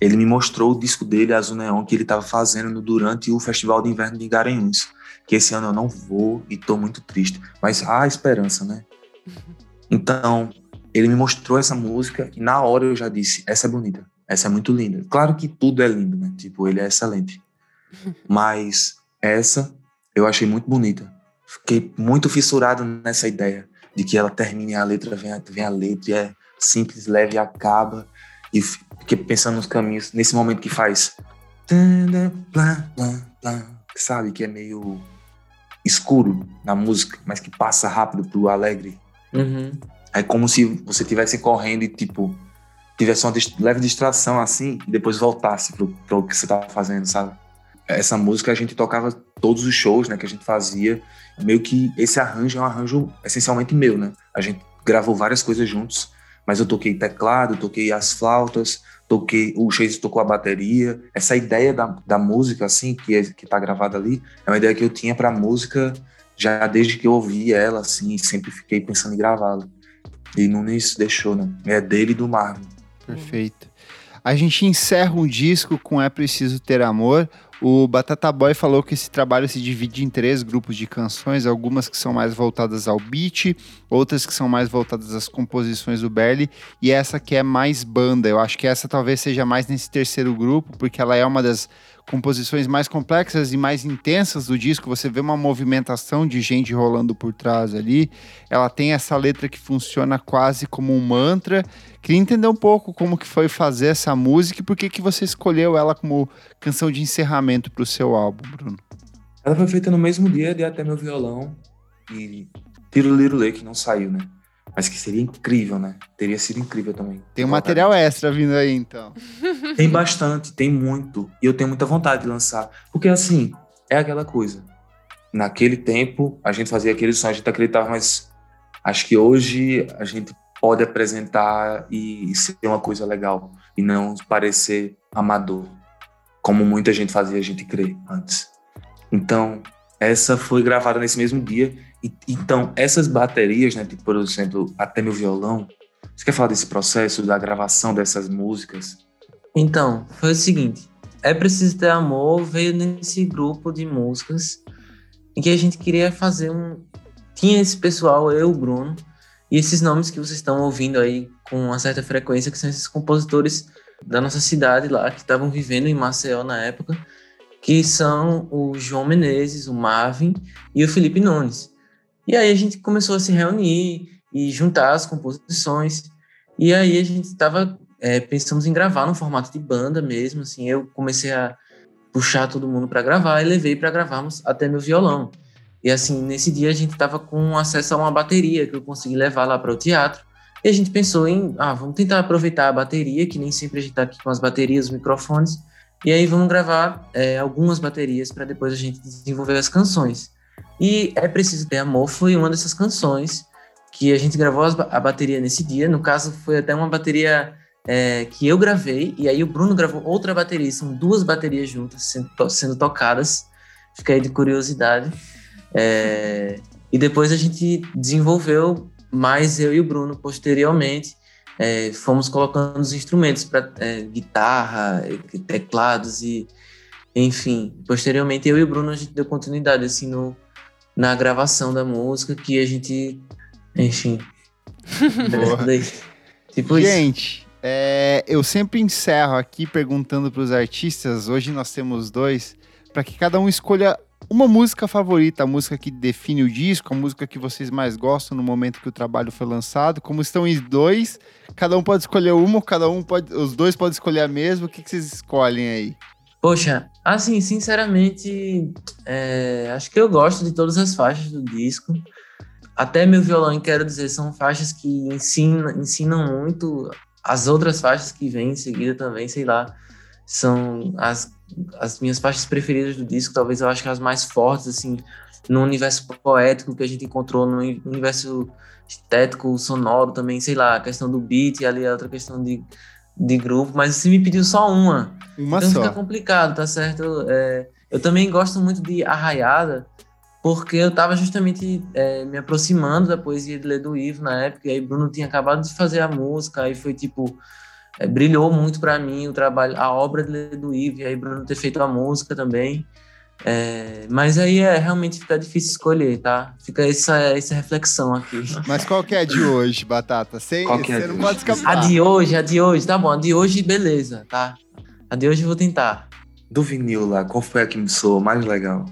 Ele me mostrou o disco dele, Azul Neon, que ele tava fazendo durante o Festival de Inverno de Garanhuns. Que esse ano eu não vou e tô muito triste. Mas há esperança, né? Então, ele me mostrou essa música e na hora eu já disse: essa é bonita, essa é muito linda. Claro que tudo é lindo, né? Tipo, ele é excelente. Mas essa eu achei muito bonita. Fiquei muito fissurado nessa ideia de que ela termine a letra, vem a, vem a letra, e é simples, leve e acaba. E fiquei pensando nos caminhos, nesse momento que faz. Sabe? Que é meio escuro na música, mas que passa rápido pro alegre. Uhum. É como se você estivesse correndo e, tipo, tivesse uma leve distração assim, e depois voltasse pro, pro que você tava fazendo, sabe? Essa música a gente tocava todos os shows, né, que a gente fazia. Meio que esse arranjo é um arranjo essencialmente meu, né? A gente gravou várias coisas juntos, mas eu toquei teclado, toquei as flautas, toquei, o Chase tocou a bateria. Essa ideia da, da música, assim, que, é, que tá gravada ali, é uma ideia que eu tinha pra música já desde que eu ouvi ela, assim, sempre fiquei pensando em gravá-la. E Nunes deixou, né? É dele e do Marlon. Perfeito. A gente encerra um disco com É Preciso Ter Amor. O Batata Boy falou que esse trabalho se divide em três grupos de canções, algumas que são mais voltadas ao beat, outras que são mais voltadas às composições do Berli, e essa que é mais banda. Eu acho que essa talvez seja mais nesse terceiro grupo, porque ela é uma das composições mais complexas e mais intensas do disco. Você vê uma movimentação de gente rolando por trás ali. Ela tem essa letra que funciona quase como um mantra. Queria entender um pouco como que foi fazer essa música e por que que você escolheu ela como canção de encerramento para o seu álbum, Bruno. Ela foi feita no mesmo dia de Até Meu Violão e Tiro Lirulê, que não saiu, né? Mas que seria incrível, né? Teria sido incrível também. Tem um material extra vindo aí, então. Tem bastante, tem muito. E eu tenho muita vontade de lançar. Porque, assim, é aquela coisa. Naquele tempo, a gente fazia aquele som, a gente acreditava, mas acho que hoje a gente pode apresentar e ser uma coisa legal. E não parecer amador. Como muita gente fazia a gente crer antes. Então, essa foi gravada nesse mesmo dia. E, então, essas baterias, né, tipo, por exemplo, Até Meu Violão, você quer falar desse processo da gravação dessas músicas? Então, foi o seguinte: É Preciso Ter Amor veio nesse grupo de músicas em que a gente queria fazer um. Tinha esse pessoal, eu, Bruno, e esses nomes que vocês estão ouvindo aí com uma certa frequência, que são esses compositores da nossa cidade lá, que estavam vivendo em Maceió na época, que são o João Menezes, o Marvin e o Felipe Nunes. E aí a gente começou a se reunir e juntar as composições, e aí a gente estava é, pensamos em gravar no formato de banda mesmo, assim, eu comecei a puxar todo mundo para gravar e levei para gravarmos até meu violão. E assim, nesse dia a gente estava com acesso a uma bateria que eu consegui levar lá para o teatro. E a gente pensou em, ah, vamos tentar aproveitar a bateria, que nem sempre a gente está aqui com as baterias, os microfones, e aí vamos gravar é, algumas baterias para depois a gente desenvolver as canções. E É Preciso Ter Amor foi uma dessas canções que a gente gravou a bateria nesse dia. No caso, foi até uma bateria é, que eu gravei, e aí o Bruno gravou outra bateria. São duas baterias juntas sendo, sendo tocadas. Fica aí de curiosidade. É, e depois a gente desenvolveu mais eu e o Bruno posteriormente. É, fomos colocando os instrumentos para é, guitarra, teclados e enfim. Posteriormente eu e o Bruno a gente deu continuidade assim no, na gravação da música que a gente, enfim. tipo gente, é, eu sempre encerro aqui perguntando para os artistas. Hoje nós temos dois para que cada um escolha uma música favorita, a música que define o disco, a música que vocês mais gostam no momento que o trabalho foi lançado. Como estão os dois, cada um pode escolher uma, cada um pode, os dois podem escolher a mesma. O que, que vocês escolhem aí? Poxa, assim, sinceramente, é, acho que eu gosto de todas as faixas do disco. Até meu violão, quero dizer, são faixas que ensinam, ensinam muito. As outras faixas que vêm em seguida também, sei lá, são as as minhas faixas preferidas do disco, talvez eu acho que as mais fortes, assim, no universo poético que a gente encontrou, no universo estético, sonoro também, sei lá, a questão do beat e ali a outra questão de, de grupo, mas você me pediu só uma. Uma então só. fica complicado, tá certo? É, eu também gosto muito de Arraiada, porque eu estava justamente é, me aproximando da poesia de Ledo Ivo na época, e aí Bruno tinha acabado de fazer a música, aí foi tipo é, brilhou muito para mim o trabalho, a obra do Ive, aí Bruno ter feito a música também. É, mas aí é realmente fica difícil escolher, tá? Fica essa, essa reflexão aqui. Mas qual que é a de hoje, Batata? Sem, Qual que é você a não de pode hoje? escapar. A de hoje, a de hoje, tá bom. A de hoje, beleza, tá? A de hoje eu vou tentar. Do vinil lá, qual foi a que me soou mais legal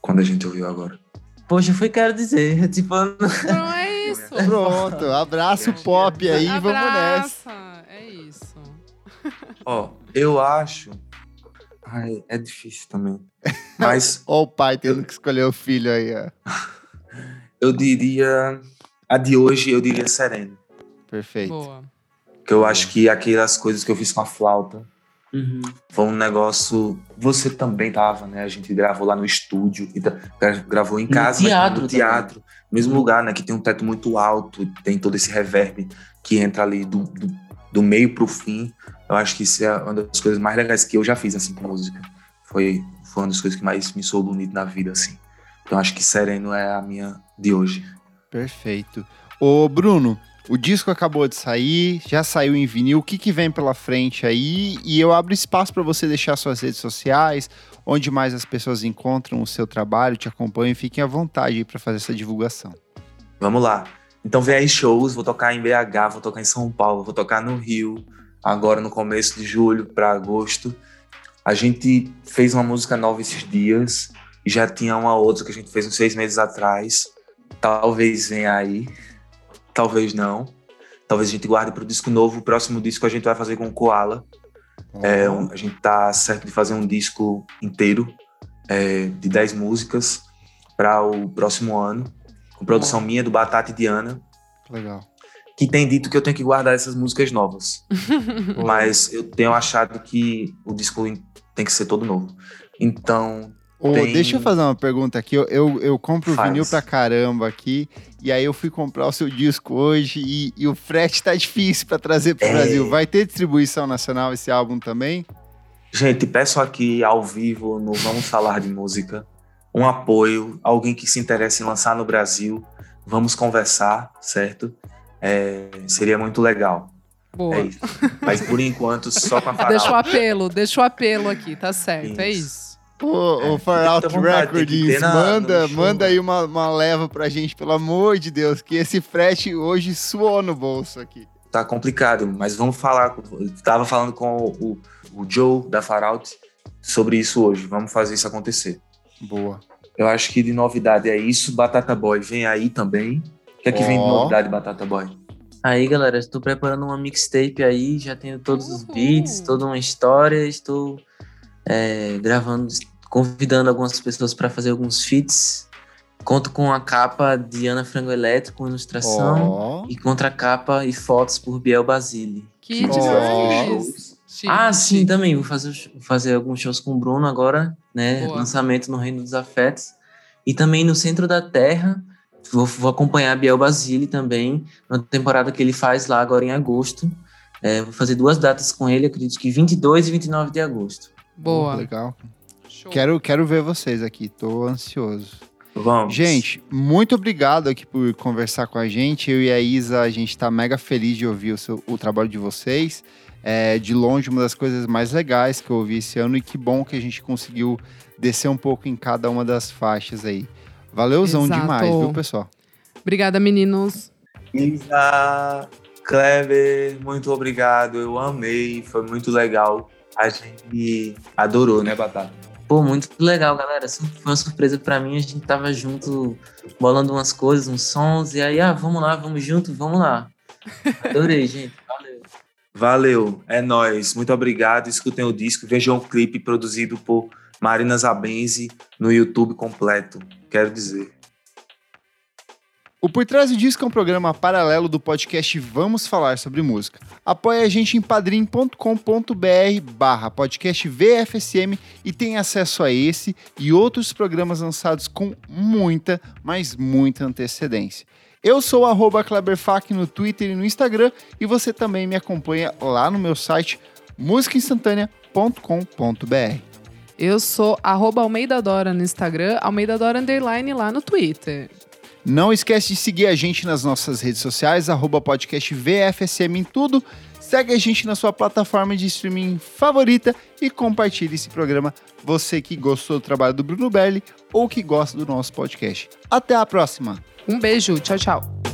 quando a gente ouviu agora? Poxa, foi quero dizer, tipo, Não é isso. Pronto, abraço pop aí, vamos nessa. Abraça. É isso. Ó, eu acho. Ai, é difícil também. Mas Ó o pai tendo que escolher o filho aí, ó. eu diria. A de hoje eu diria Sereno. Perfeito. Boa. Que eu acho que aquelas coisas que eu fiz com a flauta Uhum. foi um negócio. Você também tava, né? A gente gravou lá no estúdio, e gravou em No casa, mas teatro no também. teatro, no mesmo lugar, né? Que tem um teto muito alto, tem todo esse reverb que entra ali do, do, do meio pro fim. Eu acho que isso é uma das coisas mais legais que eu já fiz assim com música. Foi, foi uma das coisas que mais me soou bonito na vida, assim. Então acho que Sereno é a minha de hoje. Perfeito. Ô, Bruno, o disco acabou de sair, já saiu em vinil. O que, que vem pela frente aí? E eu abro espaço para você deixar suas redes sociais, onde mais as pessoas encontram o seu trabalho, te acompanham. Fiquem à vontade para fazer essa divulgação. Vamos lá. Então vem aí shows, vou tocar em BH, vou tocar em São Paulo, vou tocar no Rio, agora no começo de julho para agosto. A gente fez uma música nova esses dias, e já tinha uma outra que a gente fez uns seis meses atrás. Talvez venha aí, talvez não. Talvez a gente guarde para o disco novo. O próximo disco a gente vai fazer com o Koala. É, um- a gente tá certo de fazer um disco inteiro é, de 10 músicas para o próximo ano, com produção minha, do Batata e Diana, Legal. Que tem dito que eu tenho que guardar essas músicas novas. Mas eu tenho achado que o disco tem que ser todo novo. Então, Ô, Tem- Deixa eu fazer uma pergunta aqui. Eu, eu, eu compro Faz. vinil pra caramba aqui. E aí eu fui comprar o seu disco hoje e, e o frete tá difícil pra trazer pro É. Brasil. Vai ter distribuição nacional esse álbum também? gente, peço aqui ao vivo no Vamos Falar de Música um apoio, alguém que se interessa em lançar no Brasil, vamos conversar, certo? É, seria muito legal. Boa. É isso. Mas por enquanto, só com a Deixa o Farol. apelo, deixa o apelo aqui, tá certo, é Isso. isso. Ô, É, ô Far Out na- manda, manda né? aí uma, uma leva pra gente, pelo amor de Deus, que esse frete hoje suou no bolso aqui. Tá complicado, mas vamos falar. com- Eu tava falando com o, o Joe da Farout sobre isso hoje. Vamos fazer isso acontecer. Boa. Eu acho que de novidade é isso. Batata Boy vem aí também. O que é que vem de novidade, Batata Boy? Aí, galera, estou preparando uma mixtape aí, já tenho todos os Uhul. beats, toda uma história, estou é, gravando, convidando algumas pessoas para fazer alguns feats. Conto com a capa de Ana Frango Elétrico, com ilustração, Ó, e contracapa e fotos por Biel Basile. Que Ó. demais. Chique, ah, sim, chique. também. Vou fazer, vou fazer alguns shows com o Bruno agora, né? Boa. Lançamento no Reino dos Afetos. E também no Centro da Terra. Vou, vou acompanhar a Biel Basile também, na temporada que ele faz lá agora em agosto. É, vou fazer duas datas com ele, acredito que 22 e 29 de agosto. Boa. Legal. Show. Quero, quero ver vocês aqui, tô ansioso. Vamos. Gente, muito obrigado aqui por conversar com a gente. Eu e a Isa, a gente tá mega feliz de ouvir o, seu- o trabalho de vocês. É, de longe, uma das coisas mais legais que eu ouvi esse ano e que bom que a gente conseguiu descer um pouco em cada uma das faixas aí. Valeuzão Exato. demais, viu, pessoal? Obrigada, meninos. Isa, Kleber, muito obrigado. Eu amei, foi muito legal. A gente adorou, né, Batata? Pô, muito legal, galera. Foi uma surpresa pra mim. A gente tava junto, bolando umas coisas, uns sons. E aí, ah, vamos lá, vamos junto, vamos lá. Adorei, gente. Valeu. Valeu, é nóis. Muito obrigado. Escutem o disco, vejam o clipe produzido por Marina Zabenzi no YouTube completo. Quero dizer. O Por Trás do Disco é um programa paralelo do podcast Vamos Falar Sobre Música. Apoie a gente em padrim.com.br barra podcast VFSM e tem acesso a esse e outros programas lançados com muita, mas muita antecedência. Eu sou arroba Kleberfac no Twitter e no Instagram e você também me acompanha lá no meu site musicainstantanea.com.br. Eu sou arroba Almeida Dora no Instagram, Almeida Dora Underline lá no Twitter. Não esquece de seguir a gente nas nossas redes sociais, arroba podcast VFSM em tudo. Segue a gente na sua plataforma de streaming favorita e compartilhe esse programa, você que gostou do trabalho do Bruno Belli ou que gosta do nosso podcast. Até a próxima! Um beijo, tchau, tchau.